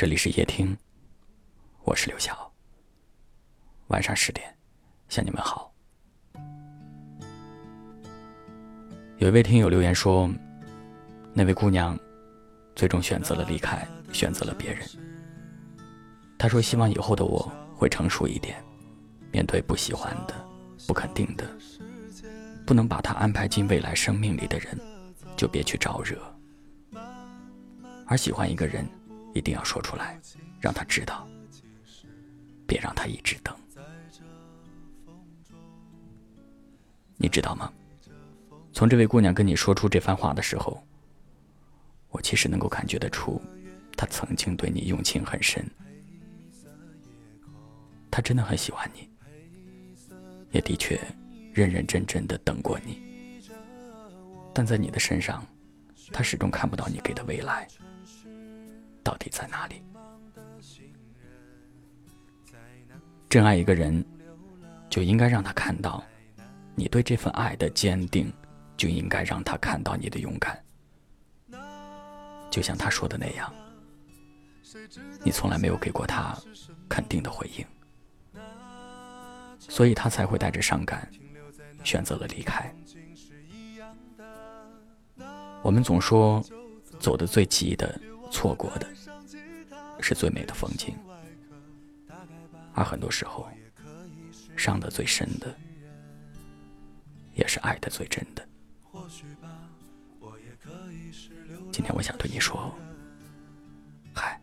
这里是夜听，我是刘晓。晚上十点，向你们好。有一位听友留言说，那位姑娘最终选择了离开，选择了别人。她说：“希望以后的我会成熟一点，面对不喜欢的、不肯定的，不能把她安排进未来生命里的人，就别去招惹。而喜欢一个人。”一定要说出来，让他知道，别让他一直等。你知道吗？从这位姑娘跟你说出这番话的时候，我其实能够感觉得出，她曾经对你用情很深，她真的很喜欢你，也的确认认真真的等过你，但在你的身上，她始终看不到你给的未来。到底在哪里？真爱一个人，就应该让他看到你对这份爱的坚定，就应该让他看到你的勇敢。就像他说的那样，你从来没有给过他肯定的回应，所以他才会带着伤感选择了离开。我们总说，走的最急的。错过的是最美的风景，而很多时候，伤得最深的，也是爱的最真的。今天我想对你说，嗨，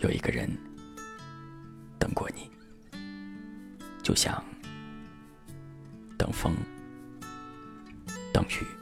有一个人等过你，就像等风，等雨。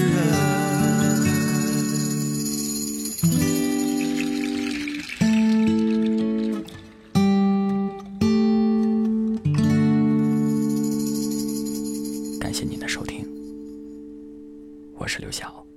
我是刘晓。